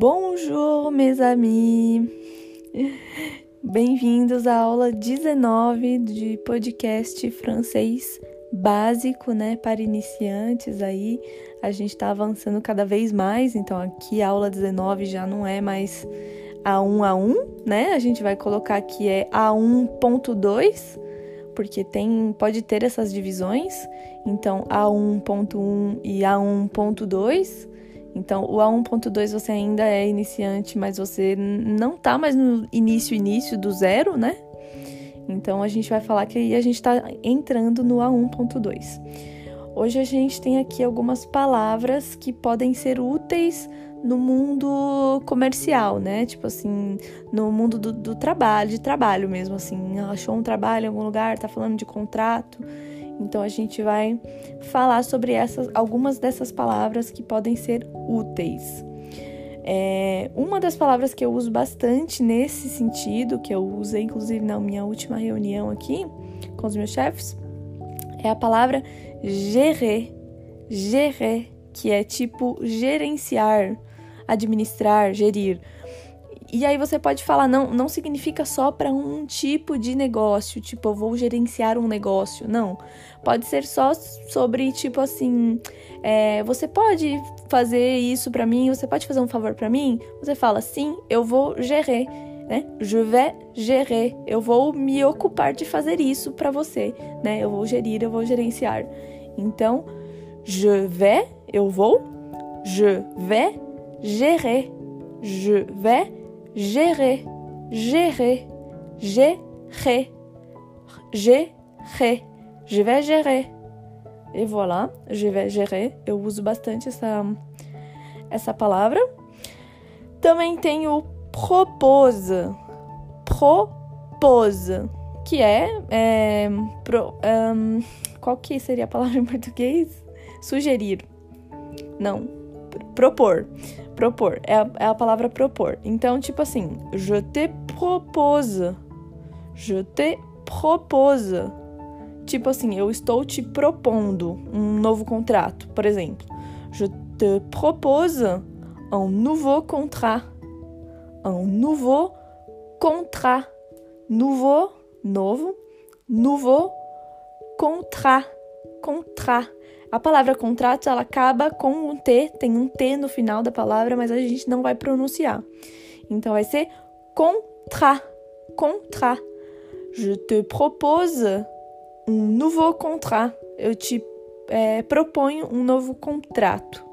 Bonjour, mes amis! Bem-vindos à aula 19 de podcast francês básico, né, para iniciantes aí. A gente está avançando cada vez mais, então aqui a aula 19 já não é mais A1 a 1, né? A gente vai colocar aqui é A1.2, porque tem pode ter essas divisões. Então A1.1 e A1.2 então, o A1.2 você ainda é iniciante, mas você não tá mais no início, início do zero, né? Então, a gente vai falar que aí a gente está entrando no A1.2. Hoje a gente tem aqui algumas palavras que podem ser úteis no mundo comercial, né? Tipo assim, no mundo do, do trabalho, de trabalho mesmo, assim. Achou um trabalho em algum lugar, tá falando de contrato então a gente vai falar sobre essas, algumas dessas palavras que podem ser úteis. É, uma das palavras que eu uso bastante nesse sentido, que eu usei inclusive na minha última reunião aqui com os meus chefes, é a palavra gérer. Gérer, que é tipo gerenciar, administrar, gerir. E aí você pode falar, não, não significa só para um tipo de negócio, tipo, eu vou gerenciar um negócio. Não. Pode ser só sobre, tipo assim, é, você pode fazer isso para mim, você pode fazer um favor para mim? Você fala, sim, eu vou gérer, né? Je vais gérer. Eu vou me ocupar de fazer isso para você, né? Eu vou gerir, eu vou gerenciar. Então, je vais, eu vou, je vais gérer. Je vais gérer, gérer, gérer, gérer. Je vais gérer. E voilà, je vais gérer. Eu uso bastante essa, essa palavra. Também tem o propose. Propose. Que é. é pro, um, qual que seria a palavra em português? Sugerir. Não. Propor propor. É a, é a palavra propor. Então, tipo assim, je te propose. Je te propose. Tipo assim, eu estou te propondo um novo contrato, por exemplo. Je te propose un nouveau contrat. Un nouveau contrat. Nouveau, novo. Nouveau contrat. Contrat. A palavra contrato ela acaba com um T, tem um T no final da palavra, mas a gente não vai pronunciar. Então vai ser contrat, contrat. Je te propose um nouveau contrat. Eu te é, proponho um novo contrato.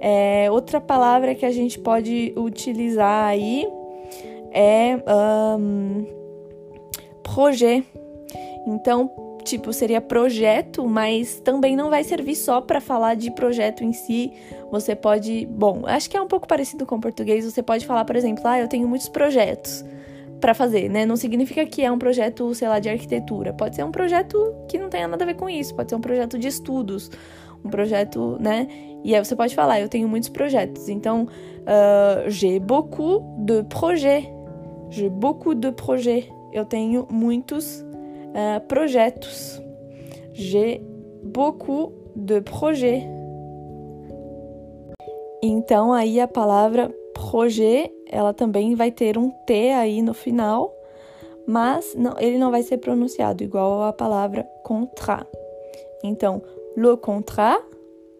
É, outra palavra que a gente pode utilizar aí é um, projet. Então, tipo, seria projeto, mas também não vai servir só para falar de projeto em si. Você pode, bom, acho que é um pouco parecido com o português. Você pode falar, por exemplo, ah, eu tenho muitos projetos para fazer, né? Não significa que é um projeto, sei lá, de arquitetura. Pode ser um projeto que não tenha nada a ver com isso. Pode ser um projeto de estudos, um projeto, né? E aí você pode falar, eu tenho muitos projetos. Então, uh, j'ai beaucoup de projets. J'ai beaucoup de projets. Eu tenho muitos uh, projetos. J'ai beaucoup de projets. Então aí a palavra projet, ela também vai ter um T aí no final, mas não, ele não vai ser pronunciado igual a palavra contrat. Então, le contrat,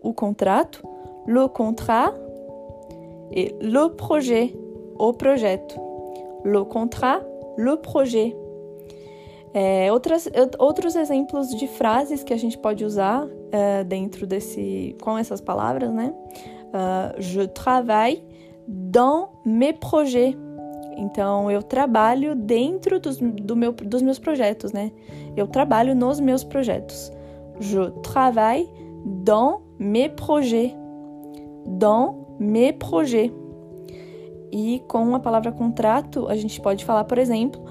o contrato, le contrat e le projet, o projeto. Le contrat, le projet. É, outras, outros exemplos de frases que a gente pode usar é, dentro desse, com essas palavras, né? Uh, je travaille dans mes projets. Então, eu trabalho dentro dos, do meu, dos meus projetos, né? Eu trabalho nos meus projetos. Je travaille dans mes projets. Dans mes projets. E com a palavra contrato, a gente pode falar, por exemplo,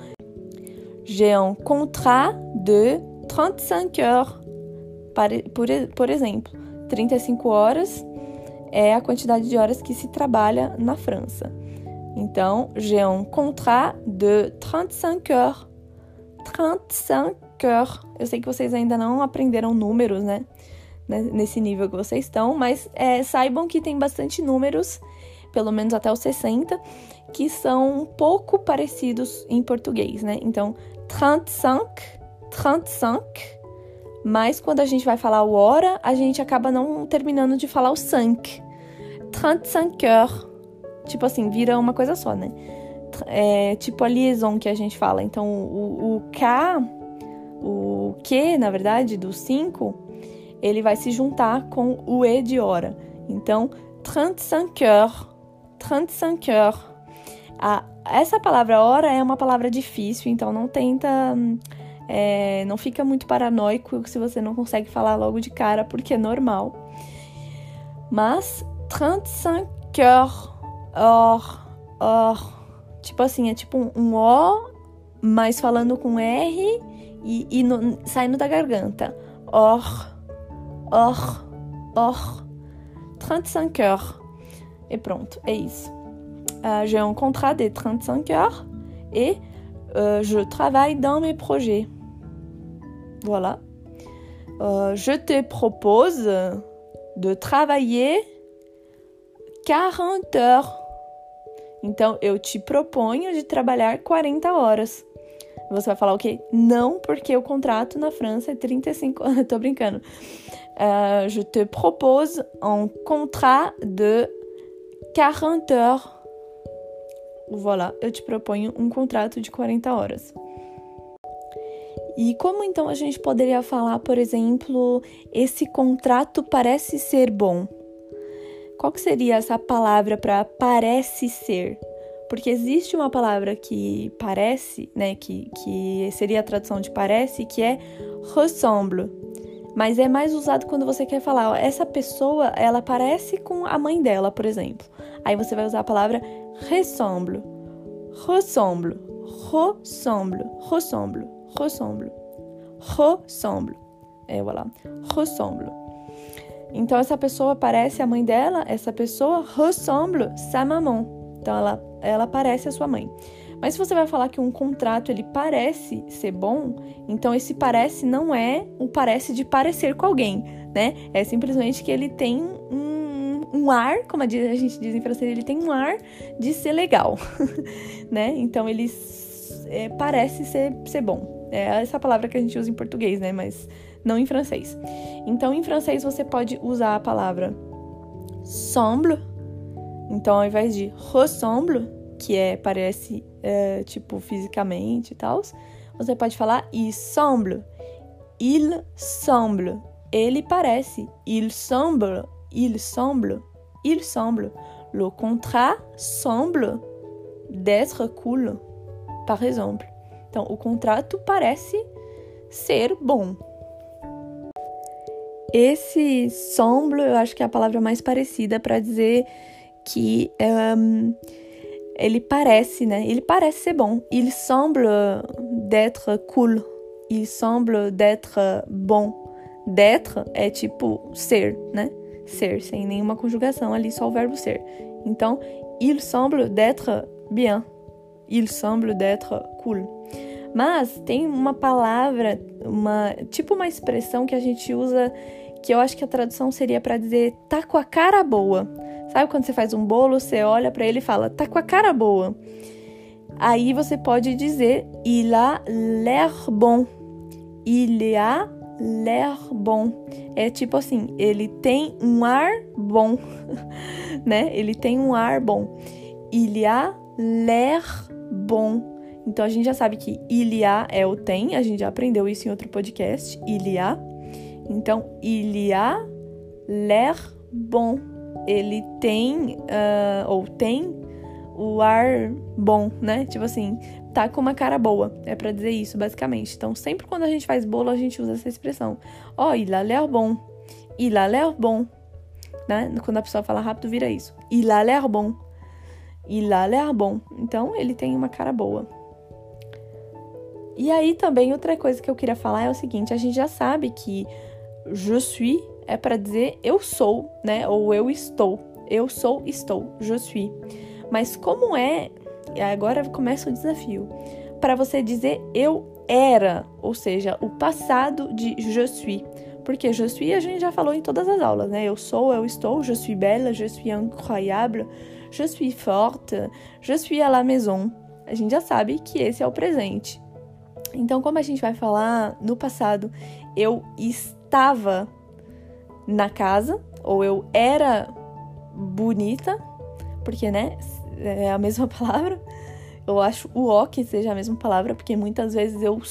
J'ai un contrat de 35 heures, por, por exemplo. 35 horas é a quantidade de horas que se trabalha na França. Então, j'ai un contrat de 35 heures. 35 heures. Eu sei que vocês ainda não aprenderam números, né? Nesse nível que vocês estão, mas é, saibam que tem bastante números pelo menos até os 60, que são um pouco parecidos em português, né? Então, 35, 35, mas quando a gente vai falar o hora, a gente acaba não terminando de falar o 5. 35 heures. Tipo assim, vira uma coisa só, né? É tipo a liaison que a gente fala. Então, o, o K, o Q, na verdade, do 5, ele vai se juntar com o E de hora. Então, 35 heures. 35 heures. A, essa palavra hora é uma palavra difícil, então não tenta. É, não fica muito paranoico se você não consegue falar logo de cara, porque é normal. Mas 35 heures, or, or. Tipo assim, é tipo um, um O, mas falando com R e, e no, saindo da garganta. Or, or, or. 35 heures. E pronto, é isso. Uh, J'ai un contrat de 35 heures et uh, je travaille dans mes projets. Voilà. Uh, je te propose de travailler 40 heures. Então, eu te proponho de trabalhar 40 horas. Você vai falar o quê? Não, porque o contrato na França é 35 horas. Tô brincando. Uh, je te propose un contrat de 40 heures. Voilà, eu te proponho um contrato de 40 horas. E como então a gente poderia falar, por exemplo, esse contrato parece ser bom? Qual que seria essa palavra para parece ser? Porque existe uma palavra que parece, né, que, que seria a tradução de parece, que é ressemble. Mas é mais usado quando você quer falar, ó, essa pessoa, ela parece com a mãe dela, por exemplo. Aí você vai usar a palavra ressemble. Ressemble. Ressemble. Ressemble. Ressemble. Ressemble. É, voilà. Ressemble. Então, essa pessoa parece a mãe dela, essa pessoa ressemble sa maman. Então, ela, ela parece a sua mãe. Mas se você vai falar que um contrato ele parece ser bom, então esse parece não é o parece de parecer com alguém, né? É simplesmente que ele tem um, um ar, como a gente diz em francês, ele tem um ar de ser legal, né? Então ele é, parece ser, ser bom. É essa palavra que a gente usa em português, né? Mas não em francês. Então, em francês, você pode usar a palavra semble. Então, ao invés de ressemble, que é parece é, tipo fisicamente e tal, você pode falar il semble. Il semble. Ele parece. Il semble. Il semble. Il semble. Le contrat semble d'être cool, par exemple. Então, o contrato parece ser bom. Esse semble, eu acho que é a palavra mais parecida para dizer que um, parece, né? Parece ser. Il semble d'être cool. Il semble d'être bom. D'être é tipo ser, né? Ser, sem nenhuma conjugação ali, só o verbo ser. Então, il semble d'être bien. Il semble d'être cool. Mas tem uma palavra, uma tipo uma expressão que a gente usa que eu acho que a tradução seria para dizer tá com a cara boa. Sabe quando você faz um bolo, você olha para ele e fala, tá com a cara boa. Aí você pode dizer, il a l'air bon. Il a l'air bon. É tipo assim, ele tem um ar bom, né? Ele tem um ar bom. Il a l'air bon. Então a gente já sabe que il a é o tem, a gente já aprendeu isso em outro podcast, il a. Então, il a l'air bon ele tem, uh, ou tem, o ar bom, né? Tipo assim, tá com uma cara boa. É para dizer isso, basicamente. Então, sempre quando a gente faz bolo, a gente usa essa expressão. Ó, oh, il a l'air bon. Il a l'air bon. Né? Quando a pessoa fala rápido, vira isso. Il a l'air bon. Il a l'air bon. Então, ele tem uma cara boa. E aí também outra coisa que eu queria falar é o seguinte, a gente já sabe que je suis é para dizer eu sou, né? Ou eu estou. Eu sou, estou. Je suis. Mas como é, agora começa o desafio, para você dizer eu era, ou seja, o passado de je suis. Porque je suis a gente já falou em todas as aulas, né? Eu sou, eu estou, je suis belle, je suis incroyable, je suis forte, je suis à la maison. A gente já sabe que esse é o presente. Então, como a gente vai falar no passado, eu estava na casa, ou eu era bonita, porque, né, é a mesma palavra. Eu acho o ó que seja a mesma palavra, porque muitas vezes eu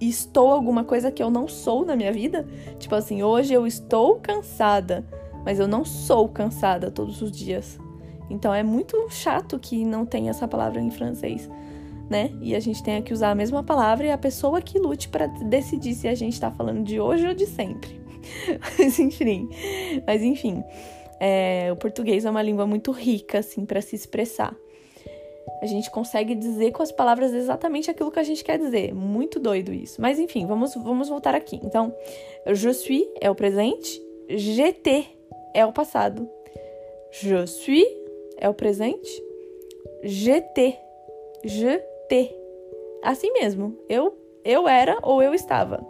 estou alguma coisa que eu não sou na minha vida. Tipo assim, hoje eu estou cansada, mas eu não sou cansada todos os dias. Então é muito chato que não tenha essa palavra em francês, né? E a gente tenha que usar a mesma palavra e a pessoa que lute para decidir se a gente tá falando de hoje ou de sempre. mas enfim, mas enfim, é, o português é uma língua muito rica assim para se expressar. A gente consegue dizer com as palavras exatamente aquilo que a gente quer dizer. Muito doido isso. Mas enfim, vamos, vamos voltar aqui. Então, je suis é o presente, GT é o passado. Je suis é o presente, GT, GT. Assim mesmo, eu eu era ou eu estava.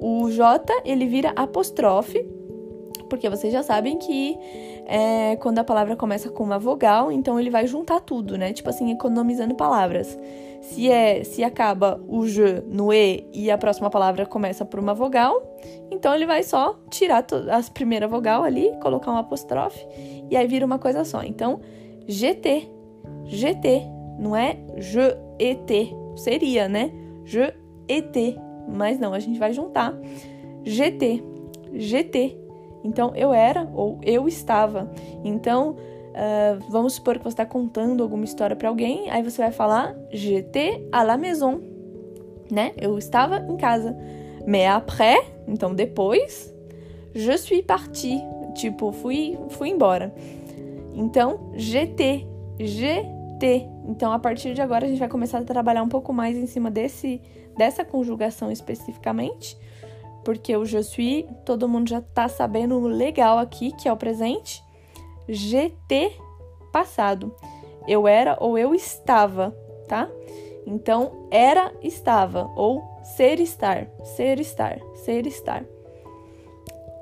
O J ele vira apóstrofe, porque vocês já sabem que é quando a palavra começa com uma vogal, então ele vai juntar tudo, né? Tipo assim, economizando palavras. Se é, se acaba o je no e e a próxima palavra começa por uma vogal, então ele vai só tirar a primeira vogal ali, colocar um apóstrofe e aí vira uma coisa só. Então, GT, GT, não é je et seria, né? Je et mas não, a gente vai juntar GT, GT. Então, eu era ou eu estava. Então, uh, vamos supor que você está contando alguma história para alguém, aí você vai falar j'étais à la maison, né? Eu estava em casa. Mais après, então depois, je suis parti, tipo, fui, fui embora. Então, GT, GT. Então, a partir de agora, a gente vai começar a trabalhar um pouco mais em cima desse, dessa conjugação especificamente porque o je suis, todo mundo já tá sabendo legal aqui, que é o presente. GT passado. Eu era ou eu estava, tá? Então, era, estava, ou ser, estar, ser, estar, ser, estar.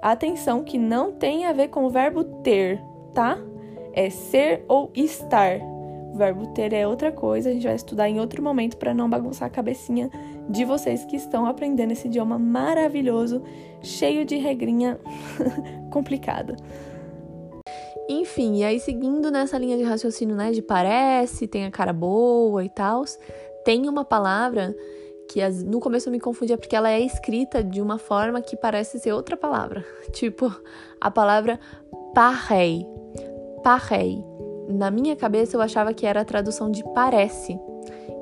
Atenção que não tem a ver com o verbo ter, tá? É ser ou estar. O verbo ter é outra coisa, a gente vai estudar em outro momento para não bagunçar a cabecinha de vocês que estão aprendendo esse idioma maravilhoso, cheio de regrinha complicada. Enfim, e aí seguindo nessa linha de raciocínio, né, de parece, tem a cara boa e tal, tem uma palavra que no começo eu me confundia porque ela é escrita de uma forma que parece ser outra palavra. Tipo, a palavra parei. Parei na minha cabeça eu achava que era a tradução de parece.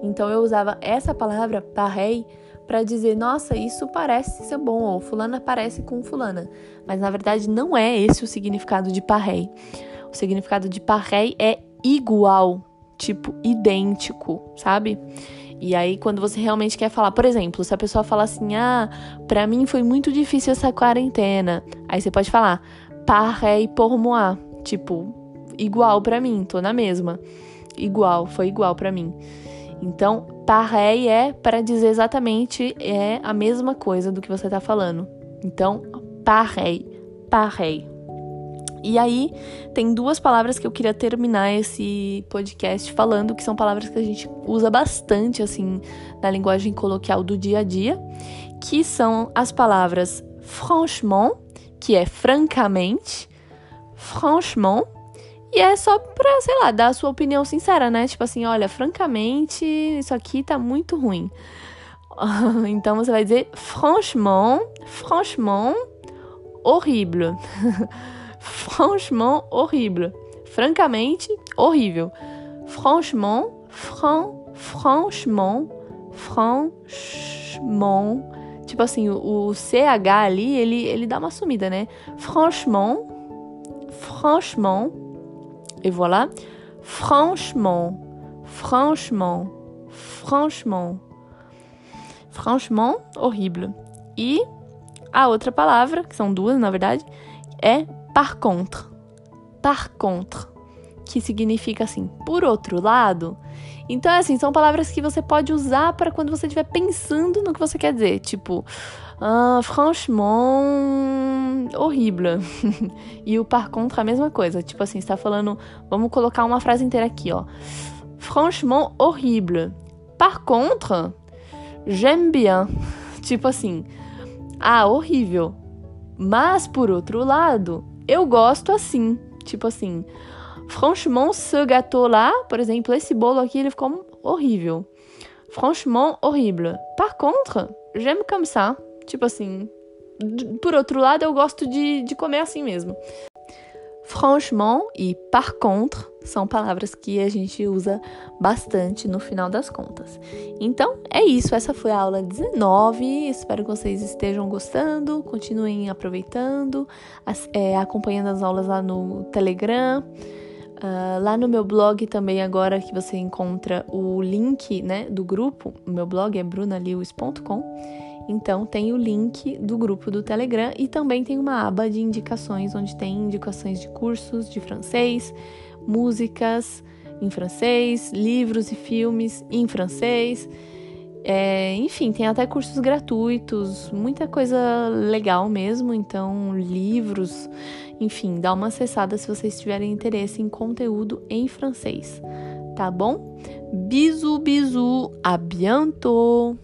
Então eu usava essa palavra parei para dizer, nossa, isso parece ser bom, ou fulana parece com fulana. Mas na verdade não é esse o significado de parei. O significado de parei é igual, tipo idêntico, sabe? E aí, quando você realmente quer falar, por exemplo, se a pessoa fala assim, ah, pra mim foi muito difícil essa quarentena, aí você pode falar, parei pour moi, tipo, igual para mim, tô na mesma. Igual, foi igual para mim. Então, pareil é para dizer exatamente é a mesma coisa do que você tá falando. Então, pareil, pareil. E aí, tem duas palavras que eu queria terminar esse podcast falando, que são palavras que a gente usa bastante, assim, na linguagem coloquial do dia a dia, que são as palavras franchement, que é francamente, franchement, e é só pra, sei lá, dar a sua opinião sincera, né? Tipo assim, olha, francamente, isso aqui tá muito ruim. então você vai dizer franchement, franchement, horrible. franchement, horrible. Francamente, horrível. Franchement, fran, franchement, franchement. Tipo assim, o, o CH ali, ele, ele dá uma sumida, né? Franchement, franchement Et voilà. Franchement, franchement, franchement. Franchement, horrible. E a outra palavra, que são duas na verdade, é par contre. Par contre. Que significa assim, por outro lado. Então, é assim, são palavras que você pode usar para quando você estiver pensando no que você quer dizer. Tipo, ah, franchement horrible. e o par contre a mesma coisa. Tipo assim, está falando, vamos colocar uma frase inteira aqui, ó. Franchement horrible. Par contre, j'aime bien. Tipo assim, ah, horrível. Mas por outro lado, eu gosto assim. Tipo assim, franchement, ce gâteau lá, por exemplo, esse bolo aqui, ele ficou horrível. Franchement, horrible. Par contre, j'aime comme ça. Tipo assim, por outro lado, eu gosto de, de comer assim mesmo. Franchement e par contre são palavras que a gente usa bastante no final das contas. Então, é isso. Essa foi a aula 19. Espero que vocês estejam gostando. Continuem aproveitando, é, acompanhando as aulas lá no Telegram. Uh, lá no meu blog também agora que você encontra o link né, do grupo, meu blog é brunalewis.com então tem o link do grupo do Telegram e também tem uma aba de indicações onde tem indicações de cursos de francês, músicas em francês, livros e filmes em francês. É, enfim, tem até cursos gratuitos, muita coisa legal mesmo. Então, livros, enfim, dá uma acessada se vocês tiverem interesse em conteúdo em francês, tá bom? Bisu, bisu, a bientôt!